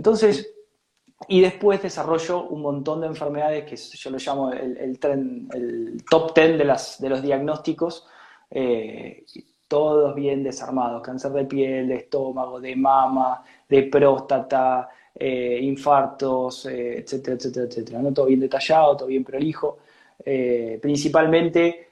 Entonces, y después desarrollo un montón de enfermedades que yo lo llamo el, top 10 de, los diagnósticos, eh, todos bien desarmados, cáncer de piel, de estómago, de mama, de próstata, eh, infartos, eh, etcétera, etcétera, etcétera. Todo bien detallado, todo bien prolijo, principalmente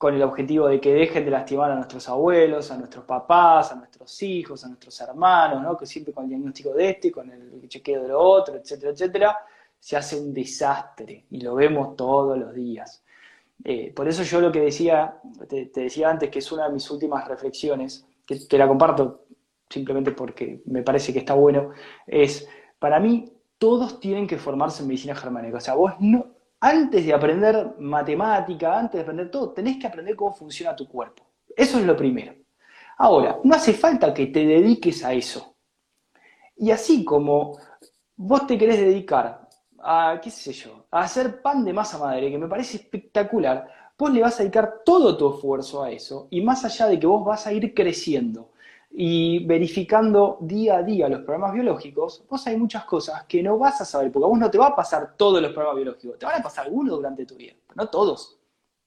con el objetivo de que dejen de lastimar a nuestros abuelos, a nuestros papás, a nuestros hijos, a nuestros hermanos, ¿no? que siempre con el diagnóstico de este, con el chequeo de lo otro, etcétera, etcétera, se hace un desastre y lo vemos todos los días. Eh, por eso yo lo que decía, te, decía antes, que es una de mis últimas reflexiones, que, que la comparto simplemente porque me parece que está bueno, es, para mí, todos tienen que formarse en medicina germánica. O sea, vos no, antes de aprender matemática, antes de aprender todo, tenés que aprender cómo funciona tu cuerpo. Eso es lo primero. Ahora, no hace falta que te dediques a eso. Y así como vos te querés dedicar a, qué sé yo, a hacer pan de masa madre, que me parece espectacular, vos le vas a dedicar todo tu esfuerzo a eso, y más allá de que vos vas a ir creciendo y verificando día a día los programas biológicos, vos hay muchas cosas que no vas a saber, porque a vos no te va a pasar todos los programas biológicos, te van a pasar algunos durante tu vida, no todos.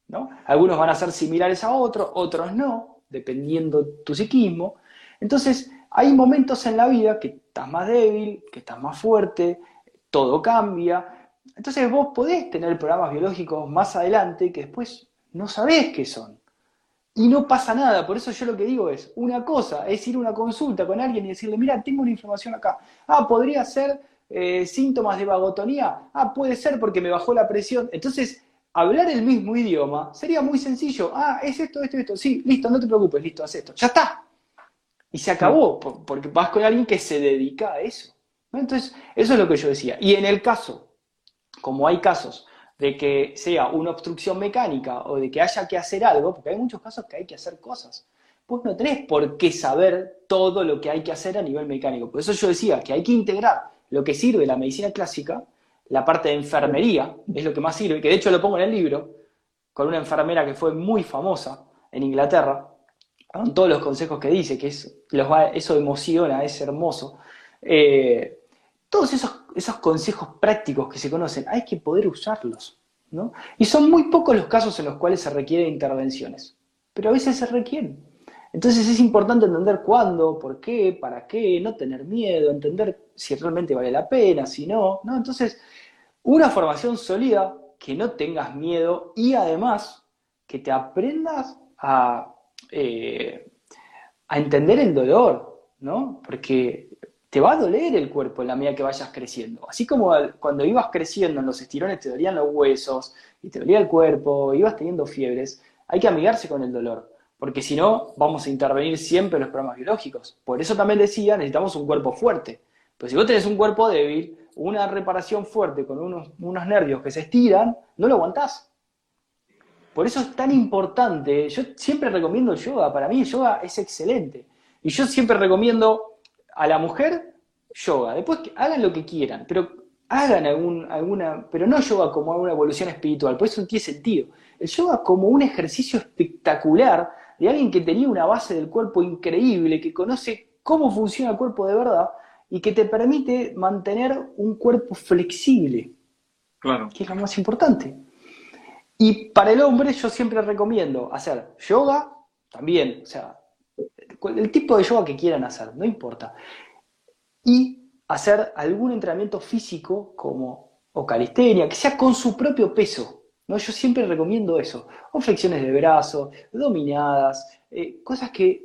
¿no? Algunos van a ser similares a otros, otros no, dependiendo tu psiquismo. Entonces, hay momentos en la vida que estás más débil, que estás más fuerte, todo cambia. Entonces vos podés tener programas biológicos más adelante que después no sabés qué son. Y no pasa nada, por eso yo lo que digo es, una cosa es ir a una consulta con alguien y decirle, mira, tengo una información acá. Ah, podría ser eh, síntomas de vagotonía. Ah, puede ser porque me bajó la presión. Entonces, hablar el mismo idioma sería muy sencillo. Ah, es esto, esto, esto. Sí, listo, no te preocupes, listo, haz esto. Ya está. Y se acabó, porque vas con alguien que se dedica a eso. Entonces, eso es lo que yo decía. Y en el caso, como hay casos de que sea una obstrucción mecánica o de que haya que hacer algo, porque hay muchos casos que hay que hacer cosas, pues no tenés por qué saber todo lo que hay que hacer a nivel mecánico. Por eso yo decía que hay que integrar lo que sirve la medicina clásica, la parte de enfermería, es lo que más sirve, que de hecho lo pongo en el libro, con una enfermera que fue muy famosa en Inglaterra, con todos los consejos que dice, que es, eso emociona, es hermoso. Eh, todos esos, esos consejos prácticos que se conocen, hay que poder usarlos. ¿no? Y son muy pocos los casos en los cuales se requieren intervenciones, pero a veces se requieren. Entonces es importante entender cuándo, por qué, para qué, no tener miedo, entender si realmente vale la pena, si no, ¿no? Entonces, una formación sólida, que no tengas miedo y además que te aprendas a, eh, a entender el dolor, ¿no? Porque te va a doler el cuerpo en la medida que vayas creciendo. Así como cuando ibas creciendo en los estirones te dolían los huesos y te dolía el cuerpo, ibas teniendo fiebres, hay que amigarse con el dolor, porque si no vamos a intervenir siempre en los programas biológicos. Por eso también decía, necesitamos un cuerpo fuerte. Pero si vos tenés un cuerpo débil, una reparación fuerte con unos, unos nervios que se estiran, no lo aguantás. Por eso es tan importante, yo siempre recomiendo el yoga, para mí el yoga es excelente. Y yo siempre recomiendo a la mujer, yoga. Después hagan lo que quieran, pero hagan algún, alguna, pero no yoga como una evolución espiritual, por eso no tiene sentido. El yoga como un ejercicio espectacular de alguien que tenía una base del cuerpo increíble, que conoce cómo funciona el cuerpo de verdad y que te permite mantener un cuerpo flexible. Claro. Que es lo más importante. Y para el hombre yo siempre recomiendo hacer yoga también, o sea, el tipo de yoga que quieran hacer, no importa. Y hacer algún entrenamiento físico como o calistenia, que sea con su propio peso. ¿no? Yo siempre recomiendo eso. O flexiones de brazo, dominadas, eh, cosas que,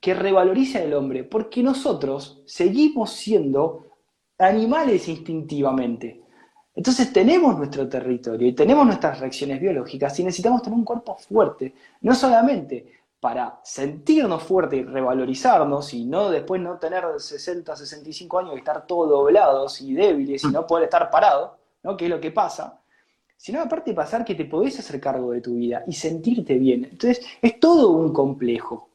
que revaloricen al hombre, porque nosotros seguimos siendo animales instintivamente. Entonces tenemos nuestro territorio y tenemos nuestras reacciones biológicas y necesitamos tener un cuerpo fuerte, no solamente para sentirnos fuertes y revalorizarnos y no después no tener 60, 65 años y estar todos doblados y débiles y no poder estar parados, ¿no? que es lo que pasa, sino aparte pasar que te podés hacer cargo de tu vida y sentirte bien. Entonces es todo un complejo.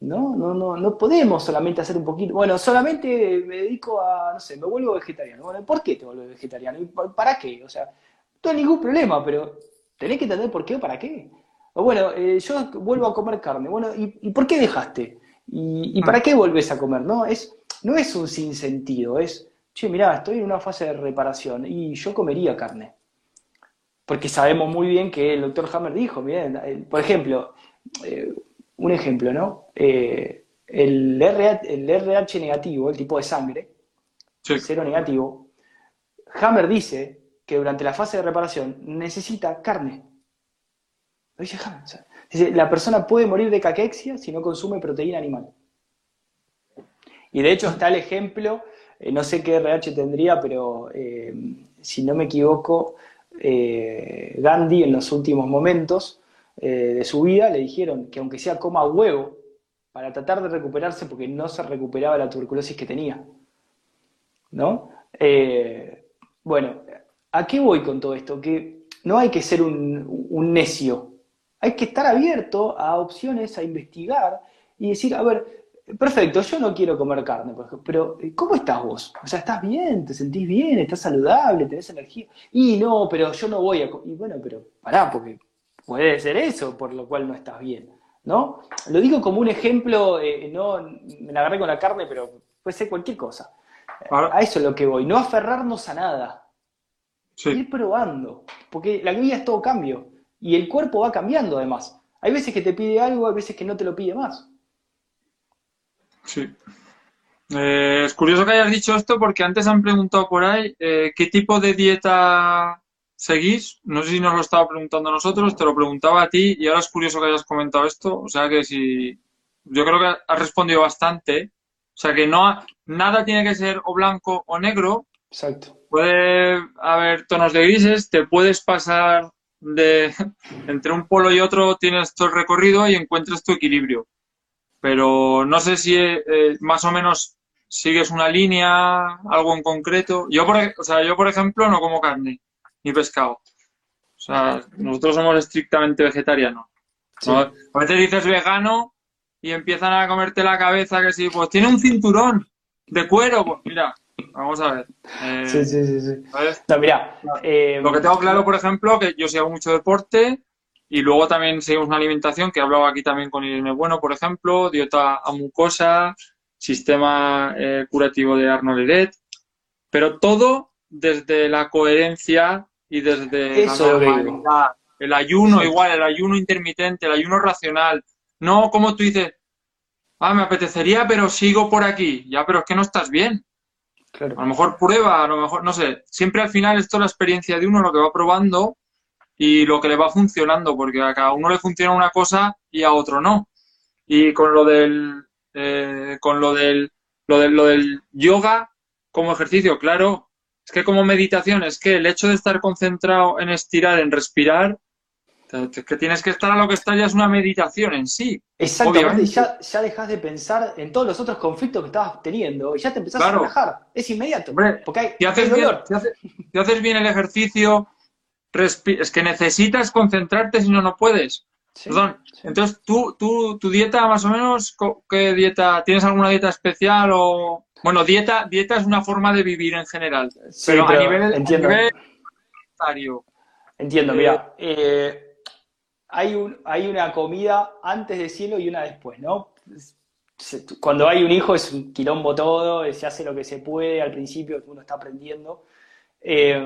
¿no? No, no, no podemos solamente hacer un poquito, bueno, solamente me dedico a, no sé, me vuelvo vegetariano. Bueno, ¿por qué te vuelves vegetariano? ¿Para qué? O sea, no hay ningún problema, pero tenés que entender por qué o para qué. O bueno, eh, yo vuelvo a comer carne. Bueno, ¿y, por qué dejaste? ¿Y, para qué volvés a comer? No es, no es un sinsentido, es che, mirá, estoy en una fase de reparación y yo comería carne. Porque sabemos muy bien que el doctor Hammer dijo, miren, por ejemplo, eh, un ejemplo, ¿no? Eh, el, RH, negativo, el tipo de sangre, cero negativo, Hammer dice que durante la fase de reparación necesita carne. La persona puede morir de caquexia si no consume proteína animal. Y de hecho está el ejemplo, eh, no sé qué RH tendría, pero eh, si no me equivoco, eh, Gandhi en los últimos momentos de su vida le dijeron que aunque sea coma huevo, para tratar de recuperarse porque no se recuperaba la tuberculosis que tenía. ¿No? bueno, ¿a qué voy con todo esto? Que no hay que ser un necio, hay que estar abierto a opciones, a investigar y decir, a ver, perfecto, yo no quiero comer carne, por ejemplo, pero eh, ¿cómo estás vos? O sea, ¿estás bien? ¿Te sentís bien? ¿Estás saludable? ¿Tenés energía? Y no, pero yo no voy a... Y bueno, pero pará, porque puede ser eso por lo cual no estás bien, ¿no? Lo digo como un ejemplo, eh, no me la agarré con la carne, pero puede ser cualquier cosa. A eso es lo que voy, no aferrarnos a nada. Ir probando, porque la vida es todo cambio y el cuerpo va cambiando además. Hay veces que te pide algo, hay veces que no te lo pide más. Sí. Eh, es curioso que hayas dicho esto porque antes han preguntado por ahí eh, qué tipo de dieta seguís. No sé si nos lo estaba preguntando a nosotros, te lo preguntaba a ti y ahora es curioso que hayas comentado esto. O sea que si. Yo creo que has respondido bastante. O sea que no nada tiene que ser o blanco o negro. Exacto. Puede haber tonos de grises, te puedes pasar de entre un polo y otro, tienes todo el recorrido y encuentras tu equilibrio pero no sé si eh, más o menos sigues una línea, algo en concreto. Yo por, o sea, yo, por ejemplo, no como carne ni pescado. O sea, nosotros somos estrictamente vegetarianos. A veces dices vegano y empiezan a comerte la cabeza que si, pues tiene un cinturón de cuero. Pues mira, vamos a ver. Eh, sí, sí, sí. sí. No, mira, eh, Lo que tengo claro, por ejemplo, que yo si hago mucho deporte, y luego también seguimos una alimentación que he hablado aquí también con Irene Bueno, por ejemplo, dieta a mucosa, sistema eh, curativo de Arnold Edet, pero todo desde la coherencia y desde la El ayuno, igual, el ayuno intermitente, el ayuno racional. No como tú dices, ah, me apetecería, pero sigo por aquí. Ya, pero es que no estás bien. A lo mejor prueba, a lo mejor, no sé. Siempre al final esto es la experiencia de uno, lo que va probando y lo que le va funcionando, porque a cada uno le funciona una cosa y a otro no. Y con lo del, eh, con lo del, lo del, lo del yoga como ejercicio, claro, es que como meditación, es que el hecho de estar concentrado en estirar, en respirar, que tienes que estar a lo que está ya es una meditación en sí. Exactamente, ya, ya dejas de pensar en todos los otros conflictos que estabas teniendo y ya te empezás a relajar. Es inmediato. porque hay, haces, si haces bien el ejercicio, es que necesitas concentrarte si no, no puedes. Perdón. Entonces, ¿tú, tú, tu dieta más o menos, ¿qué dieta? ¿Tienes alguna dieta especial o...? Bueno, dieta, dieta es una forma de vivir en general. pero, a nivel, entiendo. entiendo, mira. Eh, hay, un, hay una comida antes del cielo y una después, ¿no? Cuando hay un hijo es un quilombo todo, se hace lo que se puede al principio, uno está aprendiendo. Eh,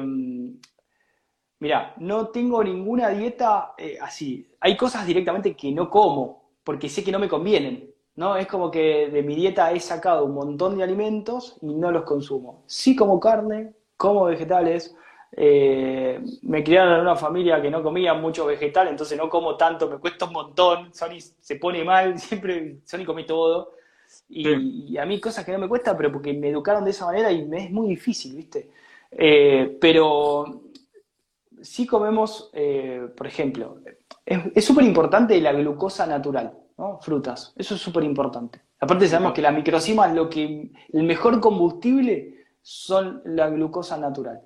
Mira, no tengo ninguna dieta eh, así. Hay cosas directamente que no como, porque sé que no me convienen. ¿no? Es como que de mi dieta he sacado un montón de alimentos y no los consumo. Sí como carne, como vegetales. Eh, me criaron en una familia que no comía mucho vegetal, entonces no como tanto, me cuesta un montón. Sony se pone mal, siempre Sony come todo. Y, a mí cosas que no me cuesta, pero porque me educaron de esa manera y me es muy difícil, ¿viste? Eh, pero si comemos, eh, por ejemplo, es súper importante la glucosa natural, ¿no? Frutas, eso es súper importante. Aparte sabemos que la microcima es lo que, el mejor combustible son la glucosa natural.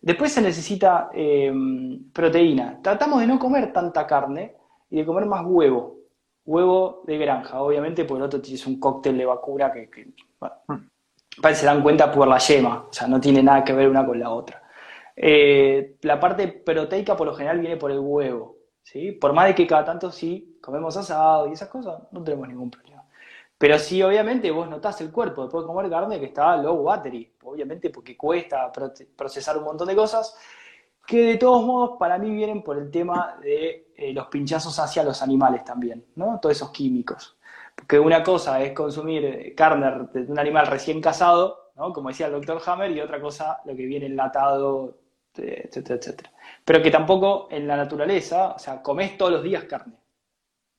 Después se necesita em, proteína. Tratamos de no comer tanta carne y de comer más huevo. Huevo de granja, obviamente, porque el otro es un cóctel de vacuna que, que mm. se dan cuenta por la yema, o sea, no tiene nada que ver una con la otra. Eh, la parte proteica por lo general viene por el huevo, ¿sí? Por más de que cada tanto sí comemos asado y esas cosas, no tenemos ningún problema. Pero sí, obviamente, vos notás el cuerpo después de comer carne que está low battery, obviamente porque cuesta procesar un montón de cosas, que de todos modos para mí vienen por el tema de eh, los pinchazos hacia los animales también, ¿no? Todos esos químicos. Porque una cosa es consumir carne de un animal recién cazado, ¿no? Como decía el doctor Hammer, y otra cosa lo que viene enlatado, etcétera, etcétera. Pero que tampoco en la naturaleza, o sea, comés todos los días carne.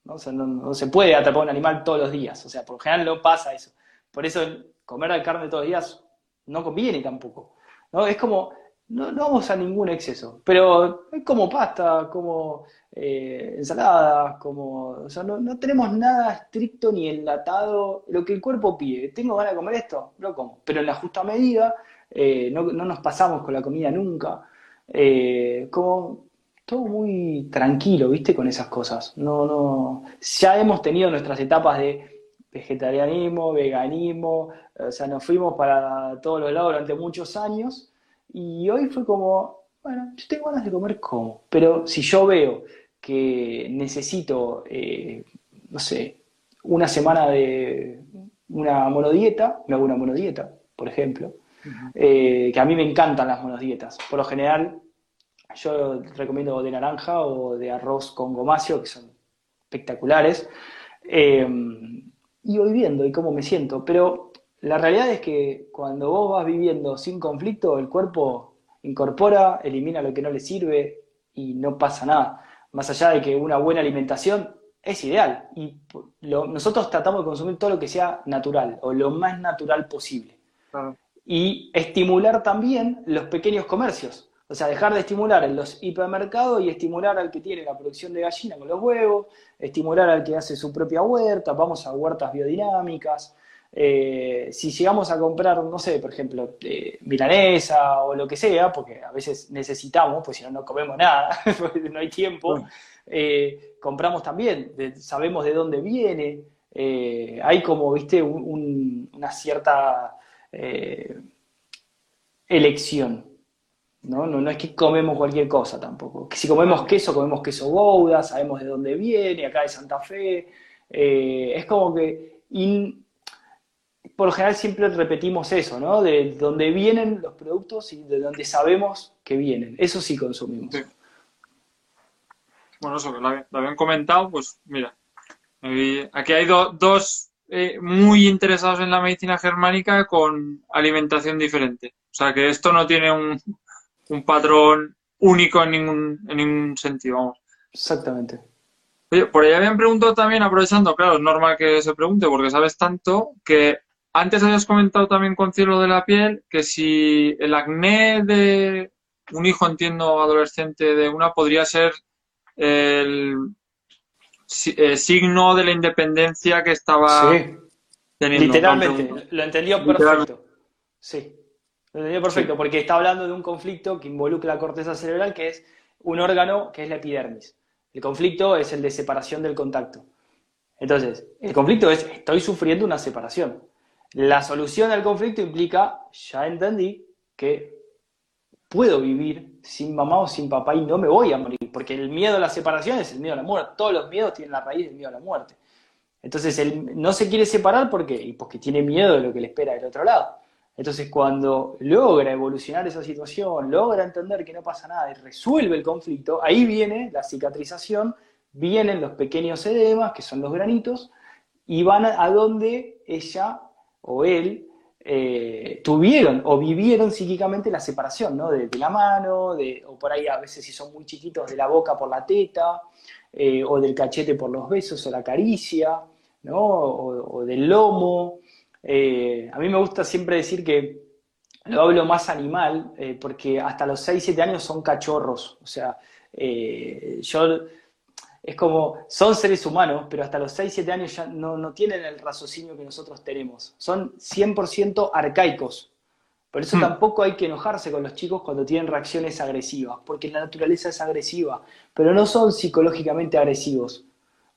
¿No? no, se puede atrapar un animal todos los días. O sea, por lo general no pasa eso. Por eso comer carne todos los días no conviene tampoco. ¿no? Es como, no, vamos a ningún exceso, pero es como pasta, como eh, ensaladas, como, o sea, no, tenemos nada estricto ni enlatado, lo que el cuerpo pide. ¿Tengo ganas de comer esto? Lo como, pero en la justa medida, eh, no, nos pasamos con la comida nunca. Eh, como todo muy tranquilo, ¿viste? Con esas cosas. No, no. Ya hemos tenido nuestras etapas de vegetarianismo, veganismo, o sea, nos fuimos para todos los lados durante muchos años y hoy fue como, bueno, yo tengo ganas de comer como, pero si yo veo que necesito, eh, no sé, una semana de una monodieta, me hago una monodieta, por ejemplo, eh, que a mí me encantan las monodietas. Por lo general, yo recomiendo de naranja o de arroz con gomacio, que son espectaculares. Eh, y voy viendo y cómo me siento. Pero la realidad es que cuando vos vas viviendo sin conflicto, el cuerpo incorpora, elimina lo que no le sirve y no pasa nada. Más allá de que una buena alimentación es ideal. Y nosotros tratamos de consumir todo lo que sea natural o lo más natural posible. Y estimular también los pequeños comercios. O sea, dejar de estimular en los hipermercados y estimular al que tiene la producción de gallina con los huevos, estimular al que hace su propia huerta, vamos a huertas biodinámicas. Eh, si llegamos a comprar, no sé, por ejemplo, eh, milanesa o lo que sea, porque a veces necesitamos, pues si no, no comemos nada, no hay tiempo, eh, compramos también, sabemos de dónde viene, hay como, viste, una cierta elección. ¿No? No, es que comemos cualquier cosa tampoco. si comemos queso, comemos queso Gouda, sabemos de dónde viene, acá de Santa Fe. Eh, es como que, por lo general siempre repetimos eso, ¿no? De dónde vienen los productos y de dónde sabemos que vienen. Eso sí consumimos. Bueno, eso que lo, habían comentado, pues mira, aquí hay dos eh, muy interesados en la medicina germánica con alimentación diferente. O sea que esto no tiene un, un patrón único en ningún, en ningún sentido, vamos. Exactamente. Oye, por ahí habían preguntado también, aprovechando, claro, es normal que se pregunte porque sabes tanto, que antes habías comentado también con cielo de la piel que si el acné de un hijo, entiendo, adolescente de una, podría ser el, eh, signo de la independencia que estaba teniendo. Literalmente, lo entendió perfecto. Sí. Lo entendió perfecto, porque está hablando de un conflicto que involucra la corteza cerebral, que es un órgano que es la epidermis. El conflicto es el de separación del contacto. Entonces, el conflicto es, estoy sufriendo una separación. La solución al conflicto implica, ya entendí, que puedo vivir sin mamá o sin papá y no me voy a morir, porque el miedo a la separación es el miedo a la muerte. Todos los miedos tienen la raíz del miedo a la muerte. Entonces, él no se quiere separar porque, porque tiene miedo de lo que le espera del otro lado. Entonces, cuando logra evolucionar esa situación, logra entender que no pasa nada y resuelve el conflicto, ahí viene la cicatrización, vienen los pequeños edemas, que son los granitos, y van a, donde ella o él eh, tuvieron o vivieron psíquicamente la separación, ¿no? De, la mano, de, o por ahí a veces si son muy chiquitos, de la boca por la teta, eh, o del cachete por los besos o la caricia, ¿no? o del lomo. Eh, a mí me gusta siempre decir que lo hablo más animal, eh, porque hasta los 6, 7 años son cachorros. O sea, eh, yo es como, son seres humanos, pero hasta los 6, 7 años ya no, tienen el raciocinio que nosotros tenemos. Son 100% arcaicos. Por eso hmm. tampoco hay que enojarse con los chicos cuando tienen reacciones agresivas, porque la naturaleza es agresiva, pero no son psicológicamente agresivos.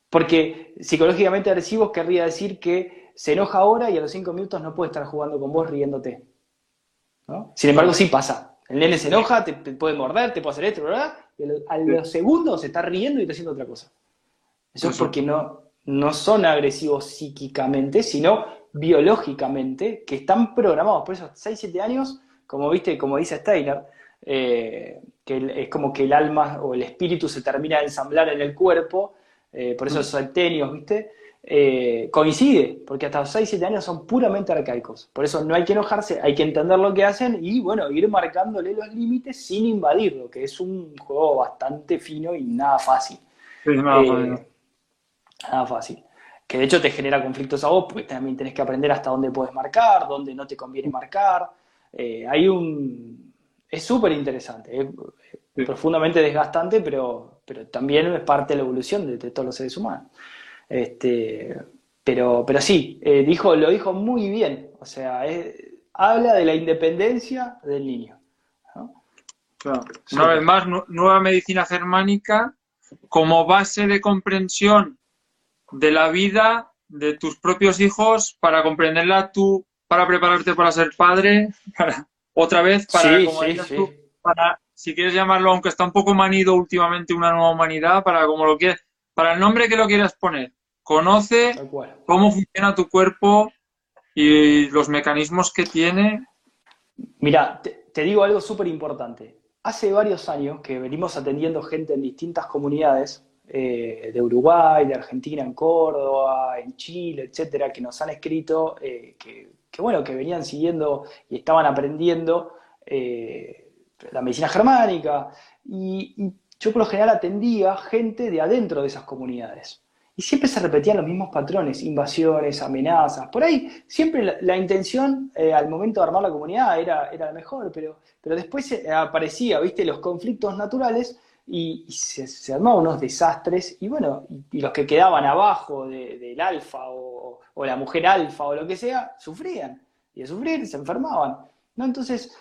Porque psicológicamente agresivos querría decir que se enoja ahora y a los cinco minutos no puede estar jugando con vos riéndote. Sin embargo, sí pasa. El nene se enoja, te, puede morder, te puede hacer esto, ¿verdad? Y a los segundos se está riendo y está haciendo otra cosa. Eso es porque no, no son agresivos psíquicamente, sino biológicamente, que están programados. Por eso, 6, 7 años, como viste, como dice Steiner, eh, que es como que el alma o el espíritu se termina de ensamblar en el cuerpo, eh, por eso mm. esos centenios, ¿viste? Eh, coincide, porque hasta los 6, 7 años son puramente arcaicos. Por eso no hay que enojarse, hay que entender lo que hacen y, bueno, ir marcándole los límites sin invadirlo, que es un juego bastante fino y nada fácil. nada, fácil. Que de hecho te genera conflictos a vos, porque también tenés que aprender hasta dónde puedes marcar, dónde no te conviene marcar. hay un es súper interesante, es profundamente desgastante, pero, pero también es parte de la evolución de, todos los seres humanos. Este, pero, pero sí, eh, dijo, lo dijo muy bien, o sea, habla de la independencia del niño. Una vez más, nueva medicina germánica como base de comprensión de la vida de tus propios hijos para comprenderla tú, para prepararte para ser padre, para, otra vez para, como para, si quieres llamarlo, aunque está un poco manido últimamente, una nueva humanidad, para como lo quieres, para el nombre que lo quieras poner. Conoce cómo funciona tu cuerpo y los mecanismos que tiene. Mira, te, digo algo súper importante. Hace varios años que venimos atendiendo gente en distintas comunidades eh, de Uruguay, de Argentina, en Córdoba, en Chile, etcétera, que nos han escrito eh, que que bueno, que venían siguiendo y estaban aprendiendo eh, la medicina germánica, y, yo por lo general atendía gente de adentro de esas comunidades. Y siempre se repetían los mismos patrones, invasiones, amenazas. Por ahí siempre la, intención eh, al momento de armar la comunidad era, era la mejor, pero, pero después aparecía, viste, los conflictos naturales y, se, armaban unos desastres. Y bueno, y, los que quedaban abajo del alfa o, la mujer alfa o lo que sea, sufrían. Y de sufrir se enfermaban. ¿no? Entonces,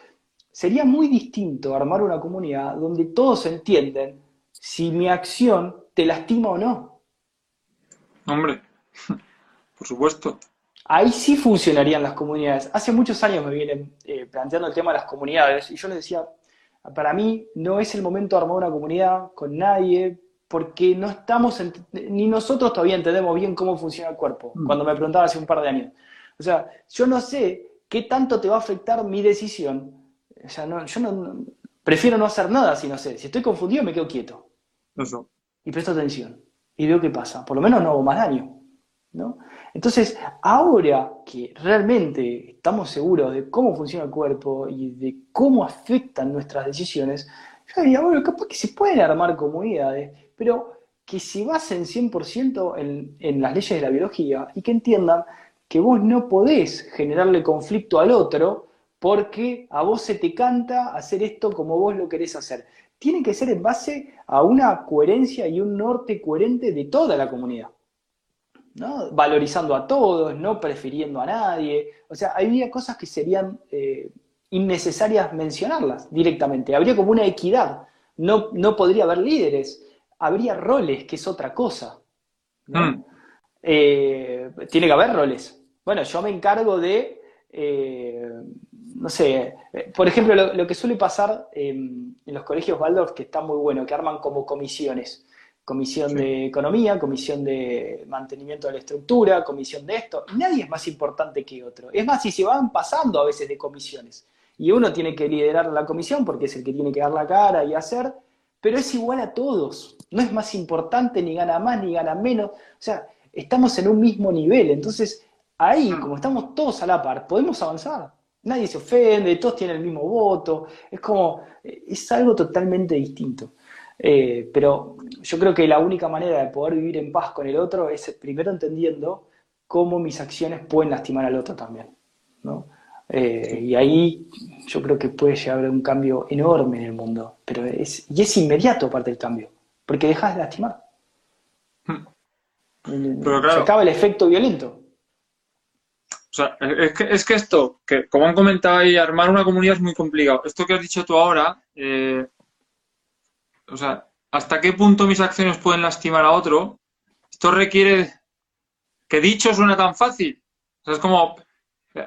sería muy distinto armar una comunidad donde todos entienden si mi acción te lastima o no. Hombre, por supuesto. Ahí sí funcionarían las comunidades. Hace muchos años me vienen eh, planteando el tema de las comunidades y yo les decía, para mí no es el momento de armar una comunidad con nadie porque no estamos, ni nosotros todavía entendemos bien cómo funciona el cuerpo, mm. cuando me preguntaba hace un par de años. O sea, yo no sé qué tanto te va a afectar mi decisión. O sea, no, yo no, prefiero no hacer nada si no sé. Si estoy confundido, me quedo quieto. Eso. Y presto atención. Y veo qué pasa. Por lo menos no hago más daño. ¿no? Entonces, ahora que realmente estamos seguros de cómo funciona el cuerpo y de cómo afectan nuestras decisiones, yo diría, bueno, capaz que se pueden armar comunidades pero que se basen 100% en, en las leyes de la biología y que entiendan que vos no podés generarle conflicto al otro porque a vos se te canta hacer esto como vos lo querés hacer. Tiene que ser en base a una coherencia y un norte coherente de toda la comunidad. ¿no? Valorizando a todos, no prefiriendo a nadie. O sea, había cosas que serían eh, innecesarias mencionarlas directamente. Habría como una equidad. No, no podría haber líderes habría roles, que es otra cosa. Mm. Eh, tiene que haber roles. Bueno, yo me encargo de, eh, no sé, eh, por ejemplo, lo, que suele pasar en los colegios Waldorf, que está muy bueno, que arman como comisiones. Comisión de economía, comisión de mantenimiento de la estructura, comisión de esto. Nadie es más importante que otro. Es más, si se van pasando a veces de comisiones. Y uno tiene que liderar la comisión porque es el que tiene que dar la cara y hacer pero es igual a todos. No es más importante, ni gana más, ni gana menos. O sea, estamos en un mismo nivel. Entonces, ahí, como estamos todos a la par, podemos avanzar. Nadie se ofende, todos tienen el mismo voto. Es como, es algo totalmente distinto. Eh, pero yo creo que la única manera de poder vivir en paz con el otro es primero entendiendo cómo mis acciones pueden lastimar al otro también. ¿no? Eh, y ahí yo creo que puede llegar a un cambio enorme en el mundo. Pero es, y es inmediato aparte del cambio, porque dejas de lastimar. Hmm. Se acaba el efecto violento. Sea, es que, es que esto, que como han comentado ahí, armar una comunidad es muy complicado. Esto que has dicho tú ahora, eh, o sea, ¿hasta qué punto mis acciones pueden lastimar a otro? Esto requiere que dicho suena tan fácil. O sea, es como,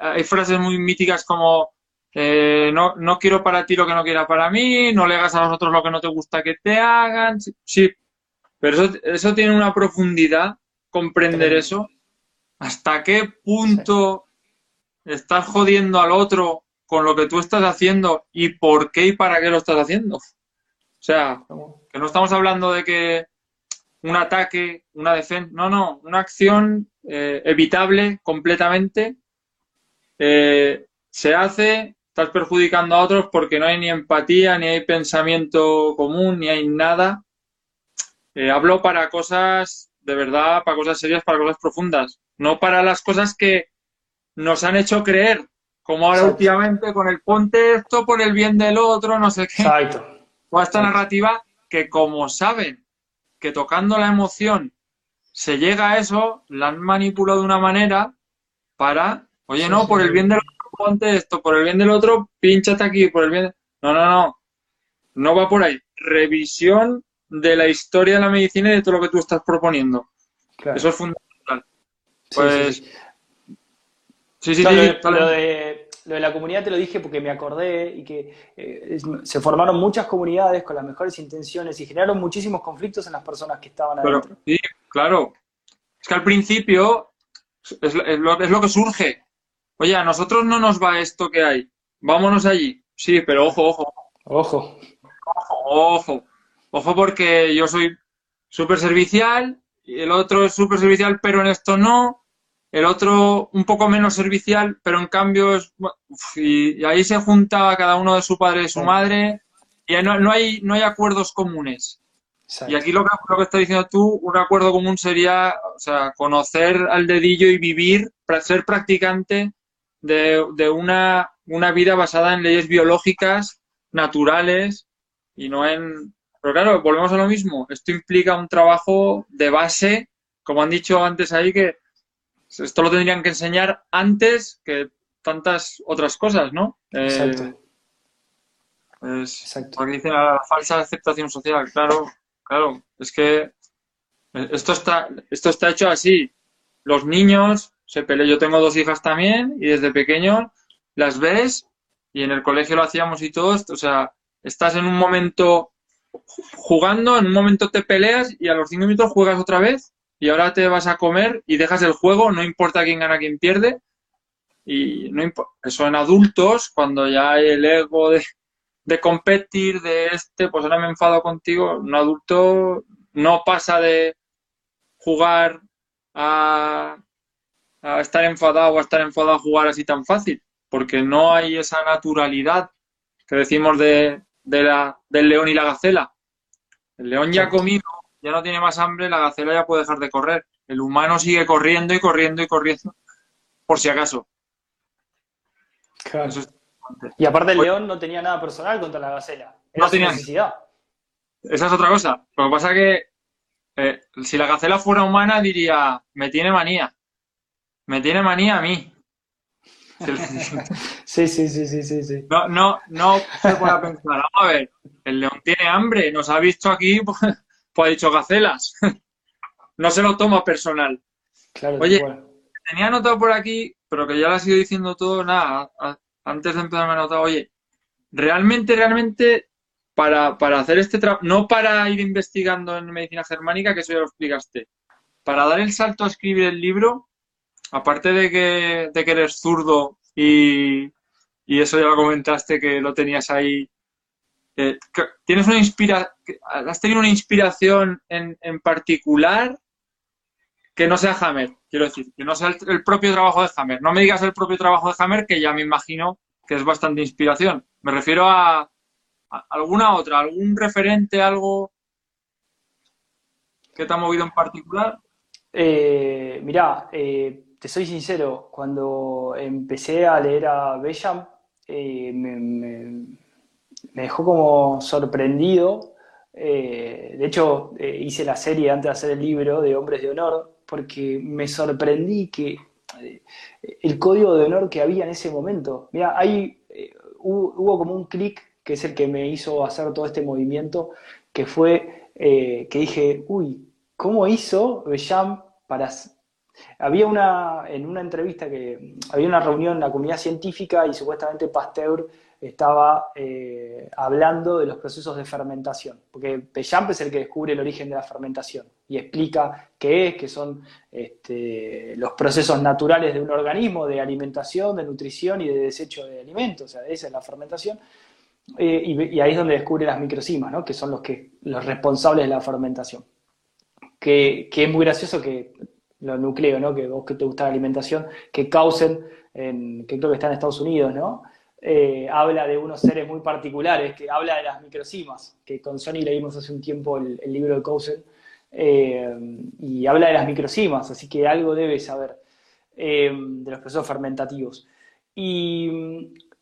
hay frases muy míticas como eh, no, no quiero para ti lo que no quiera para mí, no le hagas a los otros lo que no te gusta que te hagan. Sí, pero eso, eso tiene una profundidad comprender eso, ¿hasta qué punto estás jodiendo al otro con lo que tú estás haciendo y por qué y para qué lo estás haciendo? O sea, que no estamos hablando de que un ataque, una defensa, no, no, una acción eh, evitable completamente eh, se hace, estás perjudicando a otros porque no hay ni empatía, ni hay pensamiento común, ni hay nada. Eh, hablo para cosas de verdad, para cosas serias, para cosas profundas, no para las cosas que nos han hecho creer, como ahora últimamente con el ponte esto por el bien del otro, no sé qué. Exacto. O esta narrativa que como saben que tocando la emoción se llega a eso, la han manipulado de una manera para, oye, no, por el bien del otro, ponte esto, por el bien del otro, pinchate aquí, por el bien... No, no, no, no va por ahí. Revisión de la historia de la medicina y de todo lo que tú estás proponiendo. Eso es fundamental. Pues... Sí, sí, sí. lo, de, la comunidad te lo dije porque me acordé y que eh, se formaron muchas comunidades con las mejores intenciones y generaron muchísimos conflictos en las personas que estaban adentro. sí, claro. Es que al principio es, lo, es lo que surge. Oye, a nosotros no nos va esto que hay. Vámonos allí. Sí, pero ojo, ojo. Ojo. Ojo, ojo. Ojo porque yo soy súper servicial y el otro es súper servicial, pero en esto no. El otro un poco menos servicial, pero en cambio es... y, ahí se junta cada uno de su padre y su madre y no, no, hay, no hay acuerdos comunes. Y aquí lo que, lo que estás diciendo tú, un acuerdo común sería o sea, conocer al dedillo y vivir, ser practicante de, de una, una vida basada en leyes biológicas, naturales, y no en, pero claro, volvemos a lo mismo. Esto implica un trabajo de base, como han dicho antes ahí, que esto lo tendrían que enseñar antes que tantas otras cosas, ¿no? Eh, Exacto. Exacto. Porque dicen la falsa aceptación social, claro, claro. Es que esto está, esto está hecho así. Los niños se pelean. Yo tengo dos hijas también y desde pequeño las ves y en el colegio lo hacíamos y todo. O sea, estás en un momento jugando, en un momento te peleas y a los cinco minutos juegas otra vez y ahora te vas a comer y dejas el juego, no importa quién gana, quién pierde. Y no eso en adultos, cuando ya hay el ego de, de competir, de este, pues ahora me enfado contigo, un adulto no pasa de jugar a, a estar enfadado o a estar enfadado a jugar así tan fácil, porque no hay esa naturalidad que decimos de, de la, del león y la gacela. El león ya ha comido, ya no tiene más hambre, la gacela ya puede dejar de correr. El humano sigue corriendo y corriendo y corriendo, por si acaso. Claro. y aparte el pues león no tenía nada personal contra la gacela. no tenía necesidad. Esa es otra cosa. Lo que pasa es que eh, si la gacela fuera humana diría, me tiene manía. Me tiene manía a mí. Sí, sí, sí, sí, sí, sí. No, no, no se puede pensar, vamos a ver, el león tiene hambre, nos ha visto aquí, pues, pues ha dicho gacelas. No se lo toma personal. Claro, Oye, tenía anotado por aquí, pero que ya lo has ido diciendo todo, nada, antes de empezar me he anotado, oye, realmente, realmente, para, para hacer este trabajo, no para ir investigando en medicina germánica, que eso ya lo explicaste, para dar el salto a escribir el libro, aparte de que, de que eres zurdo y, eso ya lo comentaste que lo tenías ahí, eh, ¿tienes una inspira ¿has tenido una inspiración en, en, particular que no sea Hammer? Quiero decir, que no sea el, propio trabajo de Hammer. No me digas el propio trabajo de Hammer, que ya me imagino que es bastante inspiración. Me refiero a, alguna otra, algún referente, algo que te ha movido en particular. Eh, mirá, eh, te soy sincero, cuando empecé a leer a Bellam, eh, me, dejó como sorprendido. Eh, de hecho, eh, hice la serie antes de hacer el libro de Hombres de Honor, porque me sorprendí que el código de honor que había en ese momento. Mira, ahí hubo, como un clic que es el que me hizo hacer todo este movimiento, que fue que dije, uy, ¿cómo hizo Bellam para había una, en una entrevista que había una reunión en la comunidad científica y supuestamente Pasteur estaba eh, hablando de los procesos de fermentación, porque Pellamp es el que descubre el origen de la fermentación y explica qué es, qué son este, los procesos naturales de un organismo, de alimentación, de nutrición y de desecho de alimentos, o sea, esa es la fermentación. Eh, y, ahí es donde descubre las microcimas, ¿no? que son los, que, los responsables de la fermentación. Que, que es muy gracioso que los nucleos, ¿no? que vos que te gusta la alimentación, que causen, en, que creo que está en Estados Unidos, ¿no? Eh, habla de unos seres muy particulares, que habla de las microcimas, que con Sony leímos hace un tiempo el, libro de Cousen, eh, y habla de las microcimas, así que algo debe saber eh, de los procesos fermentativos. Y,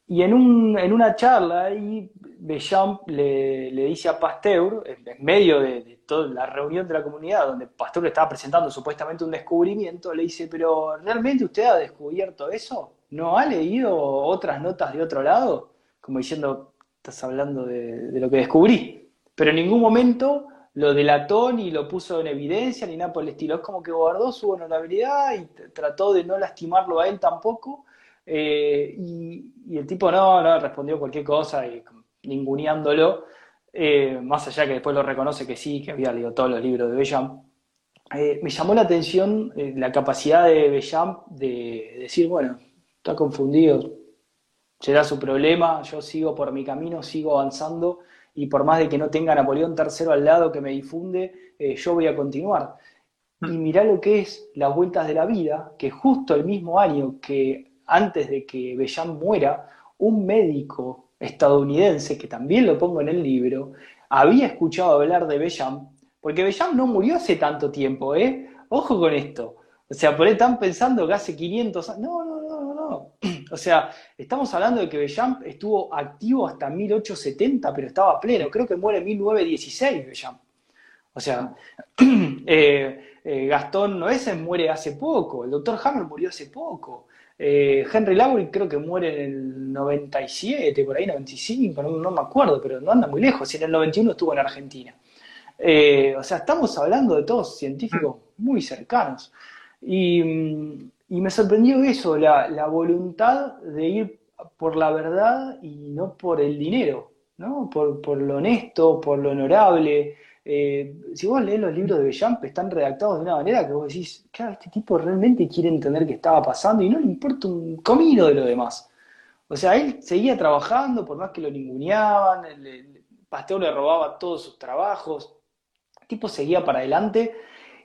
en, una charla ahí, Bechamp le, dice a Pasteur, en medio de, de, toda la reunión de la comunidad, donde Pasteur le estaba presentando supuestamente un descubrimiento, le dice, pero ¿realmente usted ha descubierto eso? ¿No ha leído otras notas de otro lado? Como diciendo, estás hablando de, lo que descubrí. Pero en ningún momento lo delató ni lo puso en evidencia ni nada por el estilo. Es como que guardó su honorabilidad y trató de no lastimarlo a él tampoco. Eh, y, el tipo no, no respondió cualquier cosa y ninguneándolo, eh, más allá que después lo reconoce que sí, que había leído todos los libros de Bellam. Eh, me llamó la atención la capacidad de Bellam de decir, bueno, está confundido, será su problema, yo sigo por mi camino, sigo avanzando y por más de que no tenga Napoleón III al lado que me difunde, eh, yo voy a continuar. Mm. Y mirá lo que es las vueltas de la vida, que justo el mismo año que antes de que Bellán muera, un médico estadounidense, que también lo pongo en el libro, había escuchado hablar de Bellán, porque Bellán no murió hace tanto tiempo, ¿eh? Ojo con esto. O sea, por ahí están pensando que hace 500 años. No, no, o sea, estamos hablando de que Bellamp estuvo activo hasta 1870, pero estaba pleno. Creo que muere en 1916 Bellamp. O sea, eh, eh, Gastón Noesen muere hace poco, el doctor Hammer murió hace poco. Eh, Henry Lowry creo que muere en el 97, por ahí 95, no, me acuerdo, pero no anda muy lejos. En el 91 estuvo en Argentina. o sea, estamos hablando de todos científicos muy cercanos. Y, mm, y me sorprendió eso, la, voluntad de ir por la verdad y no por el dinero, ¿no? Por, lo honesto, por lo honorable. Eh, si vos lees los libros de Bellamp, están redactados de una manera que vos decís, claro, este tipo realmente quiere entender qué estaba pasando y no le importa un comino de lo demás. O sea, él seguía trabajando, por más que lo ninguneaban, el, pastor le robaba todos sus trabajos, el tipo seguía para adelante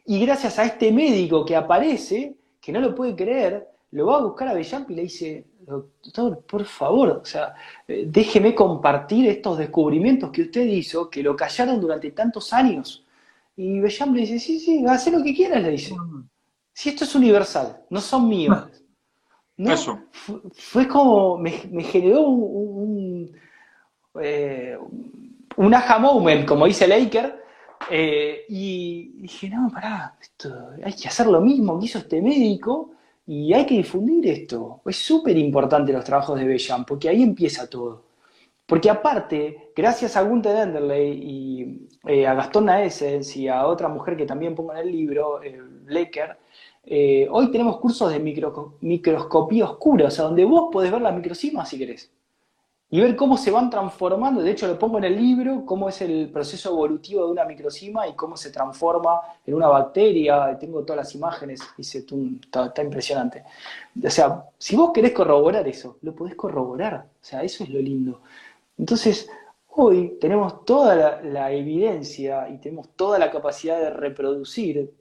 y gracias a este médico que aparece, que no lo puede creer, lo va a buscar a Bellamp y le dice, doctor, por favor, o sea, eh, déjeme compartir estos descubrimientos que usted hizo, que lo callaron durante tantos años. Y Bellamp le dice, sí, sí, haz lo que quieras, le dice. Si esto es universal, no son míos. Eso. Fue, como, me, generó un, un, eh, un aha moment, como dice Laker, eh, y dije, no, pará, esto, hay que hacer lo mismo que hizo este médico y hay que difundir esto. Es súper importante los trabajos de Bellam, porque ahí empieza todo. Porque aparte, gracias a Gunther Enderley y eh, a Gastón Naessens y a otra mujer que también pongo en el libro, eh, Lecker, hoy tenemos cursos de microscopía oscura, o sea, donde vos podés ver las microcimas si querés y ver cómo se van transformando. De hecho, lo pongo en el libro, cómo es el proceso evolutivo de una microcima y cómo se transforma en una bacteria. Tengo todas las imágenes, dice, está, impresionante. O sea, si vos querés corroborar eso, lo podés corroborar. O sea, eso es lo lindo. Entonces, hoy tenemos toda la, la evidencia y tenemos toda la capacidad de reproducir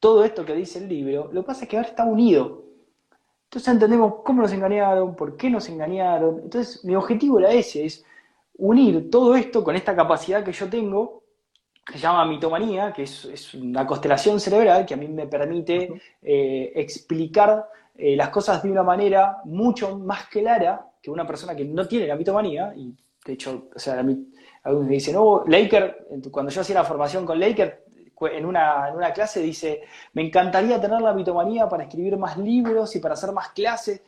todo esto que dice el libro. Lo que pasa es que ahora está unido. Entonces entendemos cómo nos engañaron, por qué nos engañaron. Entonces mi objetivo era ese, es unir todo esto con esta capacidad que yo tengo, que se llama mitomanía, que es, una constelación cerebral que a mí me permite eh, explicar eh, las cosas de una manera mucho más clara que una persona que no tiene la mitomanía. Y de hecho, o sea, algunos me dicen, no, Laker, cuando yo hacía la formación con Laker, en una, en una clase dice, me encantaría tener la mitomanía para escribir más libros y para hacer más clases.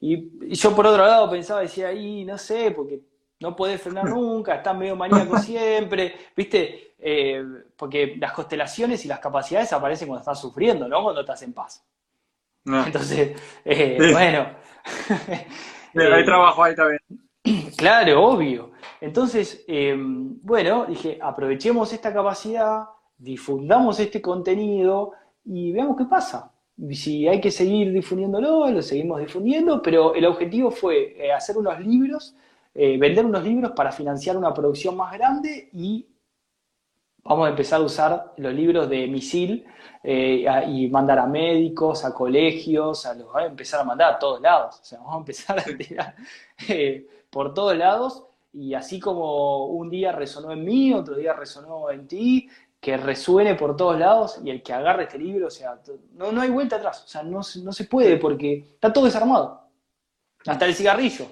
Y, yo por otro lado pensaba, decía, ahí no sé, porque no podés frenar nunca, estás medio maníaco siempre, ¿viste? Eh, porque las constelaciones y las capacidades aparecen cuando estás sufriendo, ¿no? Cuando estás en paz. Entonces, eh, bueno. hay trabajo ahí también. Claro, obvio. Entonces, bueno, dije, aprovechemos esta capacidad, difundamos este contenido y veamos qué pasa. Si hay que seguir difundiéndolo, lo seguimos difundiendo, pero el objetivo fue eh, hacer unos libros, eh, vender unos libros para financiar una producción más grande y vamos a empezar a usar los libros de misil eh, y mandar a médicos, a colegios, a los, vamos a empezar a mandar a todos lados. O sea, vamos a empezar a tirar por todos lados y así como un día resonó en mí, otro día resonó en ti, que resuene por todos lados y el que agarre este libro, o sea, no, no hay vuelta atrás, o sea, no, no se puede porque está todo desarmado, hasta el cigarrillo.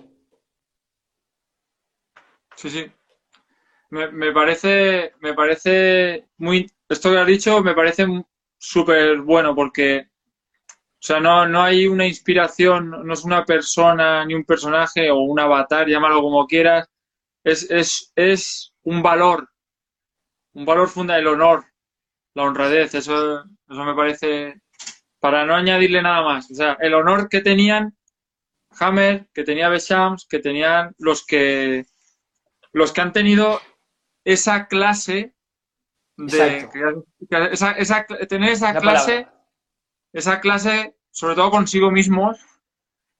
Sí, sí. Me, me, parece, me parece muy, esto que has dicho me parece súper bueno porque, o sea, no, no hay una inspiración, no es una persona ni un personaje o un avatar, llámalo como quieras, es, es, es un valor, un valor funda el honor, la honradez, eso, eso me parece, para no añadirle nada más, o sea, el honor que tenían Hammer, que tenía Beshams, que tenían los que los que han tenido esa clase de esa, esa, tener esa clase, esa clase, sobre todo consigo mismos,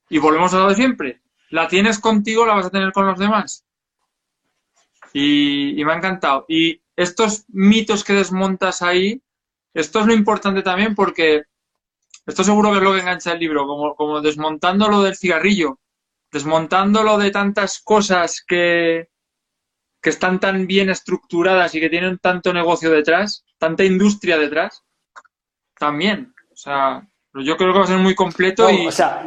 y volvemos a lo de siempre. La tienes contigo, la vas a tener con los demás. Y, me ha encantado. Y estos mitos que desmontas ahí, esto es lo importante también porque esto seguro que es lo que engancha el libro, como, como desmontando lo del cigarrillo, desmontándolo de tantas cosas que, que están tan bien estructuradas y que tienen tanto negocio detrás, tanta industria detrás, también. O sea, yo creo que va a ser muy completo y... O sea,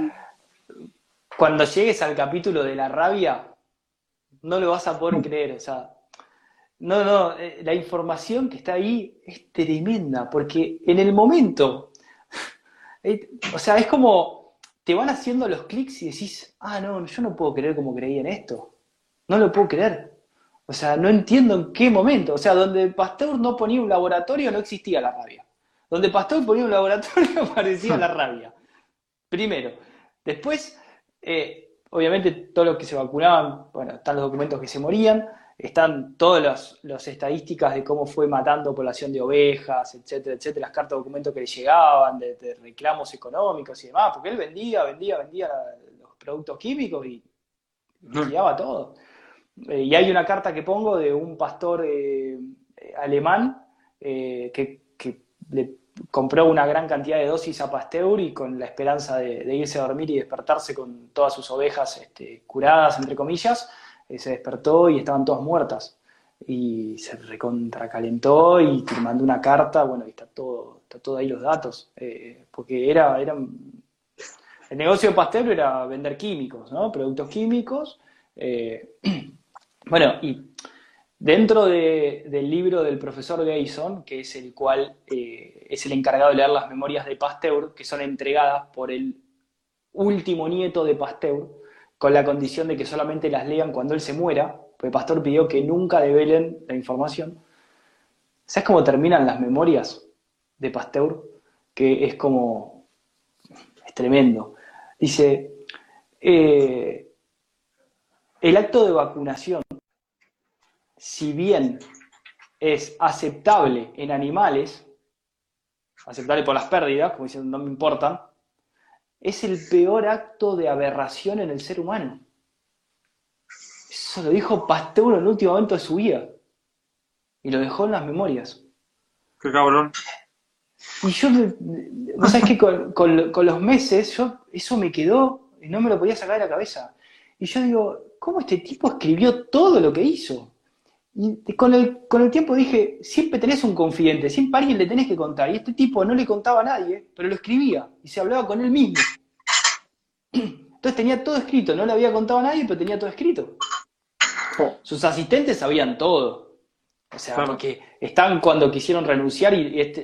cuando llegues al capítulo de la rabia, no lo vas a poder creer, o sea, no, no, eh, la información que está ahí es tremenda, porque en el momento, o sea, es como, te van haciendo los clics y decís, ah, no, yo no puedo creer como creí en esto, no lo puedo creer. O sea, no entiendo en qué momento. O sea, donde Pasteur no ponía un laboratorio no existía la rabia. Donde Pasteur ponía un laboratorio aparecía la rabia. Primero. Después, eh, obviamente todos los que se vacunaban, bueno, están los documentos que se morían, están todas las, estadísticas de cómo fue matando población de ovejas, etcétera, etcétera, las cartas de documentos que le llegaban, de, reclamos económicos y demás, porque él vendía, vendía, vendía los productos químicos y todo. Eh, y hay una carta que pongo de un pastor eh, alemán eh, que, que le compró una gran cantidad de dosis a Pasteur y con la esperanza de, irse a dormir y despertarse con todas sus ovejas este, curadas, entre comillas, se despertó y estaban todas muertas. Y se recontracalentó y te mandó una carta, bueno, y está todo, está todo ahí los datos, eh, porque era, era, el negocio de Pasteur era vender químicos, ¿no? Productos químicos. Eh, bueno, y Dentro del libro del profesor Gayson, que es el cual eh, es el encargado de leer las memorias de Pasteur, que son entregadas por el último nieto de Pasteur, con la condición de que solamente las lean cuando él se muera, porque Pasteur pidió que nunca develen la información. ¿Sabes cómo terminan las memorias de Pasteur? Que es como. es tremendo. Dice. Eh, el acto de vacunación si bien es aceptable en animales, aceptable por las pérdidas, como dicen, no me importan, es el peor acto de aberración en el ser humano. Eso lo dijo Pasteur en el último momento de su vida. Y lo dejó en las memorias. Qué cabrón. Y yo, no sabes que con, con, los meses, yo, eso me quedó y no me lo podía sacar de la cabeza. Y yo digo, ¿cómo este tipo escribió todo lo que hizo? Y con el, con el tiempo dije, siempre tenés un confidente, siempre a alguien le tenés que contar. Y este tipo no le contaba a nadie, pero lo escribía y se hablaba con él mismo. Entonces tenía todo escrito, no le había contado a nadie, pero tenía todo escrito. Sus asistentes sabían todo. O sea, porque estaban cuando quisieron renunciar y este,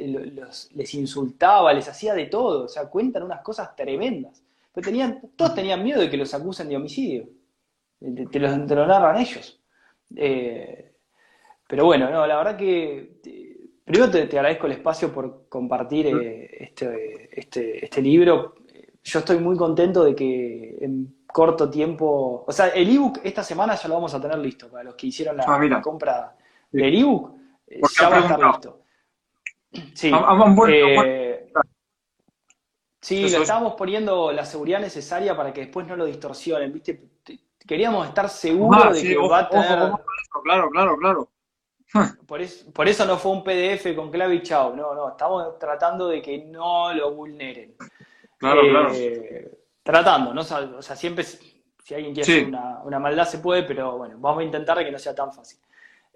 les insultaba, les hacía de todo. O sea, cuentan unas cosas tremendas. Pero tenían, todos tenían miedo de que los acusen de homicidio. Te, lo, te lo narran ellos. Eh, pero bueno, no, la verdad que eh, primero te, agradezco el espacio por compartir eh, este, este, este, libro. Yo estoy muy contento de que en corto tiempo. O sea, el ebook esta semana ya lo vamos a tener listo para los que hicieron la, ah, compra del ebook. Eh, ya va a estar listo. Sí. Eh, sí, le estábamos poniendo la seguridad necesaria para que después no lo distorsionen, ¿viste? Queríamos estar seguros ah, de que va a tener. claro, claro, claro. Por eso, por eso no fue un PDF con clave y chao. No, no, estamos tratando de que no lo vulneren. Claro, claro. Eh, tratando, ¿no? O sea, siempre si alguien quiere hacer una, maldad se puede, pero bueno, vamos a intentar que no sea tan fácil.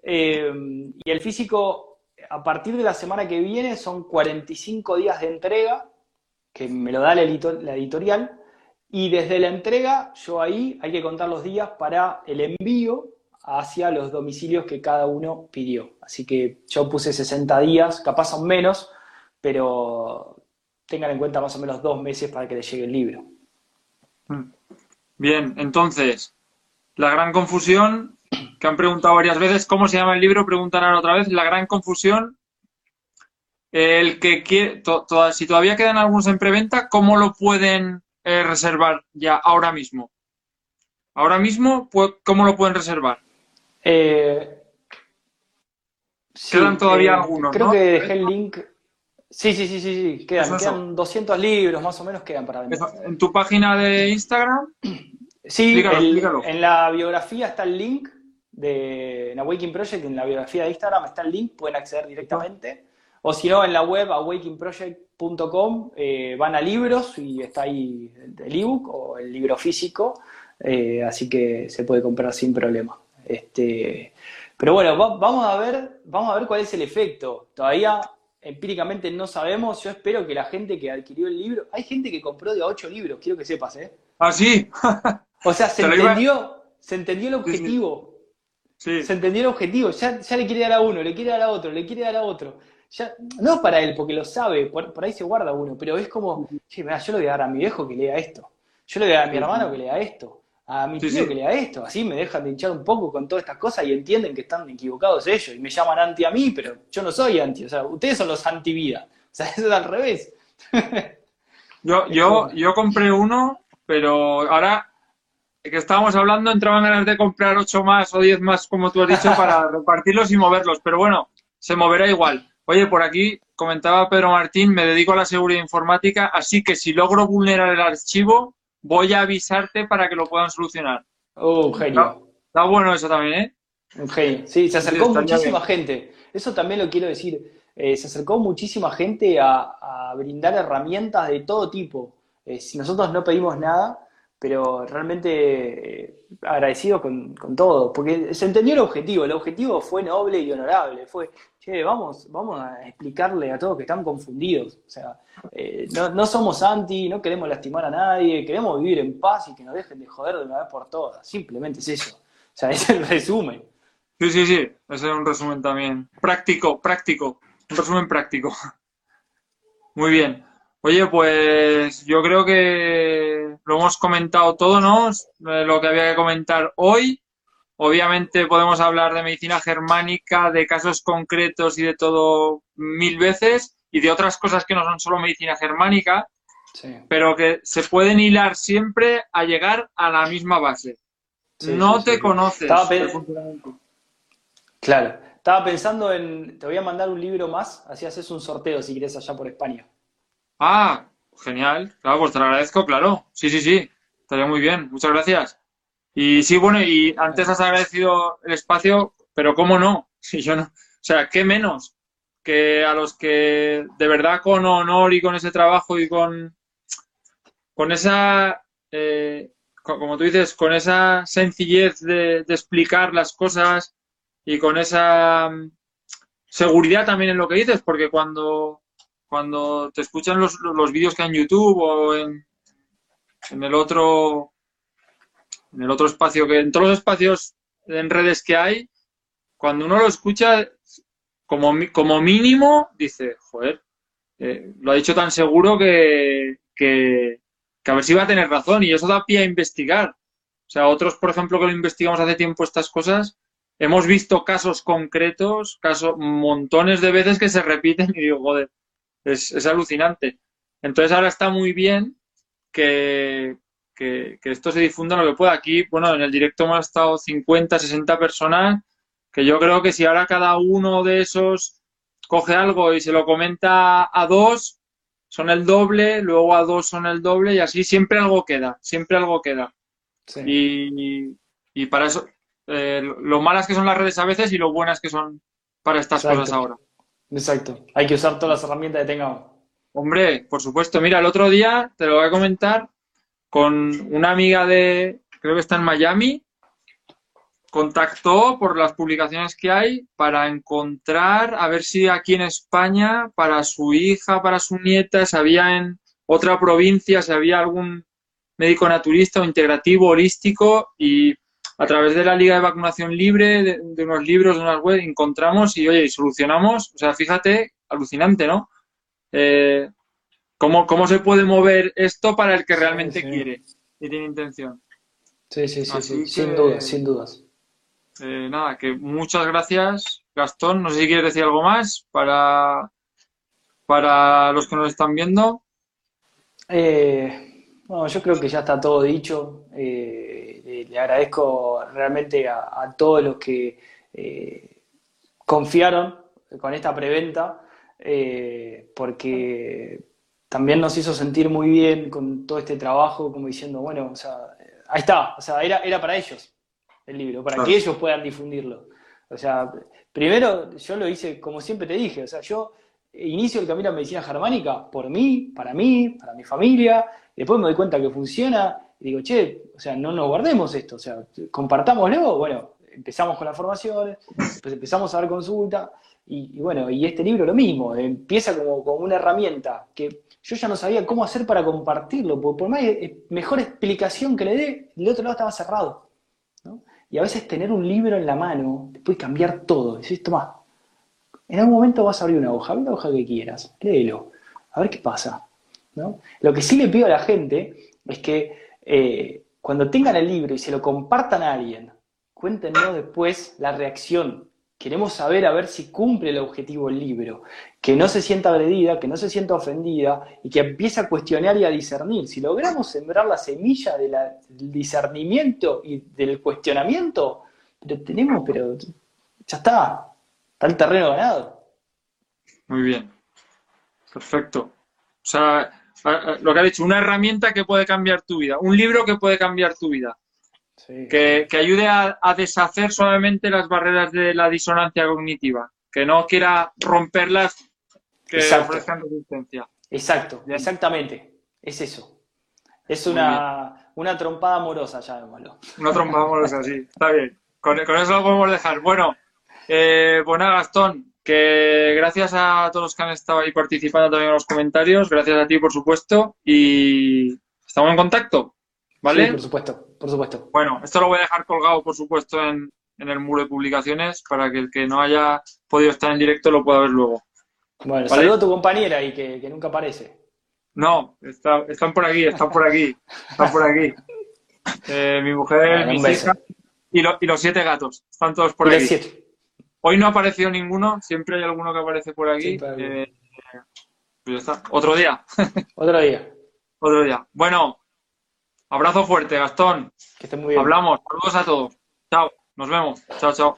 Eh, y el físico, a partir de la semana que viene, son 45 días de entrega, que me lo da la, la editorial, y desde la entrega, yo ahí hay que contar los días para el envío hacia los domicilios que cada uno pidió. Así que yo puse 60 días, capaz son menos, pero tengan en cuenta más o menos dos meses para que les llegue el libro. Mm. Bien, entonces, la gran confusión, que han preguntado varias veces, ¿cómo se llama el libro? Preguntarán otra vez, la gran confusión. El que quiere, si todavía quedan algunos en preventa, ¿cómo lo pueden eh, reservar ya ahora mismo? Ahora mismo, ¿cómo lo pueden reservar? Eh, quedan todavía eh, algunos. Creo que dejé el link. Sí, sí, sí, sí, Quedan, 200 libros más o menos quedan para vender. ¿En tu página de Instagram? Sí, en la biografía está el link de en Awakening Project, en la biografía de Instagram está el link, pueden acceder directamente. O si no, en la web awakeningproject.com eh, van a libros y está ahí el ebook o el libro físico, así que se puede comprar sin problema. Este, pero bueno, vamos a ver, vamos a ver cuál es el efecto. Todavía empíricamente no sabemos. Yo espero que la gente que adquirió el libro, hay gente que compró de a ocho libros, quiero que sepas, ¿eh? Ah, sí. o sea, se entendió, se entendió el objetivo. Se entendió el objetivo. Ya, ya le quiere dar a uno, le quiere dar a otro, le quiere dar a otro. Ya, no para él, porque lo sabe, por, ahí se guarda uno, pero es como, che, mira, yo le voy a dar a mi viejo que lea esto. Yo le voy a dar a mi hermano que lea esto a mi tío que lea esto, así me dejan de hinchar un poco con todas estas cosas y entienden que están equivocados ellos y me llaman anti a mí, pero yo no soy anti, o sea, ustedes son los anti vida, o sea, eso es al revés. yo, yo, yo compré uno, pero ahora que estábamos hablando entraban ganas de comprar ocho más o diez más, como tú has dicho, para repartirlos y moverlos, pero bueno, se moverá igual. Oye, por aquí comentaba Pedro Martín, me dedico a la seguridad informática, así que si logro vulnerar el archivo, voy a avisarte para que lo puedan solucionar. Oh, un genio. Está, bueno eso también, ¿eh? Un genio. Sí, se acercó muchísima gente. Eso también lo quiero decir. Eh, se acercó muchísima gente a, brindar herramientas de todo tipo. Eh, si nosotros no pedimos nada, pero realmente eh, agradecido con, con, todo, porque se entendió el objetivo. El objetivo fue noble y honorable. Fue, vamos, vamos a explicarle a todos que están confundidos. O sea, eh, no, somos anti, no queremos lastimar a nadie, queremos vivir en paz y que nos dejen de joder de una vez por todas. Simplemente es eso. O sea, es el resumen. Sí, sí, sí. Ese es un resumen también. Práctico, práctico. Un resumen práctico. Muy bien. Oye, pues yo creo que lo hemos comentado todo, ¿no? Eh, lo que había que comentar hoy. Obviamente podemos hablar de medicina germánica, de casos concretos y de todo mil veces y de otras cosas que no son solo medicina germánica, pero que se pueden hilar siempre a llegar a la misma base. no te conoces. Claro, estaba pensando en, te voy a mandar un libro más, así haces un sorteo si quieres allá por España. Ah, genial, claro, pues te lo agradezco, claro. Sí, sí, sí, estaría muy bien, muchas gracias. Y sí, bueno, y antes has agradecido el espacio, pero ¿cómo no? Si yo no, o sea, ¿qué menos? que a los que de verdad con honor y con ese trabajo y con, con esa, eh, como tú dices, con esa sencillez de, explicar las cosas y con esa mm, seguridad también en lo que dices, porque cuando, cuando te escuchan los, los vídeos que hay en YouTube o en, en el otro en el otro espacio que en todos los espacios en redes que hay cuando uno lo escucha como, mínimo, dice, joder, eh, lo ha dicho tan seguro que, que, a ver si va a tener razón. Y eso da pie a investigar. O sea, otros, por ejemplo, que lo investigamos hace tiempo estas cosas, hemos visto casos concretos, casos, montones de veces que se repiten y digo, joder, es alucinante. Entonces ahora está muy bien que, que, esto se difunda lo que pueda. Aquí, bueno, en el directo hemos estado 50, 60 personas, que yo creo que si ahora cada uno de esos coge algo y se lo comenta a dos, son el doble, luego a dos son el doble y así siempre algo queda, siempre algo queda. Y, y, para eso, eh, lo malas que son las redes a veces y lo buenas que son para estas cosas ahora. Exacto, hay que usar todas las herramientas que tengamos. Hombre, por supuesto. Mira, el otro día te lo voy a comentar con una amiga de, creo que está en Miami, contactó por las publicaciones que hay para encontrar, a ver si aquí en España, para su hija, para su nieta, si había en otra provincia, si había algún médico naturista o integrativo, holístico, y a través de la Liga de Vacunación Libre, de, unos libros, de unas web, encontramos y, oye, y solucionamos. O sea, fíjate, alucinante, ¿no? Eh, ¿cómo, ¿Cómo se puede mover esto para el que realmente quiere y tiene intención? Sí, sí, sí, sí. sin dudas, sin dudas. Eh, nada, que muchas gracias, Gastón. No sé si quieres decir algo más para, para los que nos están viendo. Eh, bueno, yo creo que ya está todo dicho. Eh, le agradezco realmente a, todos los que confiaron con esta preventa, porque también nos hizo sentir muy bien con todo este trabajo, como diciendo, bueno, o sea, ahí está, o sea, era, era para ellos el libro, para que ellos puedan difundirlo. O sea, primero yo lo hice como siempre te dije, o sea, yo inicio el camino a medicina germánica por mí, para mí, para mi familia, después me doy cuenta que funciona y digo, che, o sea, no nos guardemos esto, o sea, compartámoslo, bueno, empezamos con las formaciones, después empezamos a dar consulta, y, bueno, y este libro lo mismo, empieza como, como, una herramienta que yo ya no sabía cómo hacer para compartirlo, porque por más mejor explicación que le dé, el otro lado estaba cerrado. Y a veces tener un libro en la mano te puede cambiar todo. Decís, toma, en algún momento vas a abrir una hoja, una hoja que quieras, léelo, a ver qué pasa. ¿no? Lo que sí le pido a la gente es que eh, cuando tengan el libro y se lo compartan a alguien, cuéntenos después la reacción Queremos saber a ver si cumple el objetivo el libro, que no se sienta agredida, que no se sienta ofendida y que empiece a cuestionar y a discernir. Si logramos sembrar la semilla del discernimiento y del cuestionamiento, pero tenemos, pero ya está, está el terreno ganado. Muy bien, perfecto. O sea, lo que ha dicho, una herramienta que puede cambiar tu vida, un libro que puede cambiar tu vida. Que, ayude a, deshacer suavemente las barreras de la disonancia cognitiva, que no quiera romperlas que ofrezcan resistencia. Exacto, exactamente. Es eso. Es una, una trompada amorosa, ya malo. Una trompada amorosa, sí. Está bien. Con, eso lo podemos dejar. Bueno, eh, pues Gastón, que gracias a todos los que han estado ahí participando también en los comentarios, gracias a ti, por supuesto, y estamos en contacto. ¿Vale? por supuesto, por supuesto. Bueno, esto lo voy a dejar colgado, por supuesto, en, el muro de publicaciones para que el que no haya podido estar en directo lo pueda ver luego. Bueno, saludo a tu compañera y que, nunca aparece. No, están por aquí, están por aquí, están por aquí. Eh, mi mujer, mi hija y, y, los siete gatos, están todos por aquí. Hoy no ha aparecido ninguno, siempre hay alguno que aparece por aquí. Eh, pues ya está. Otro día. Otro día. Otro día. Bueno, Abrazo fuerte, Gastón. Que esté muy bien. Hablamos. Saludos a todos. Chao. Nos vemos. Chao, chao.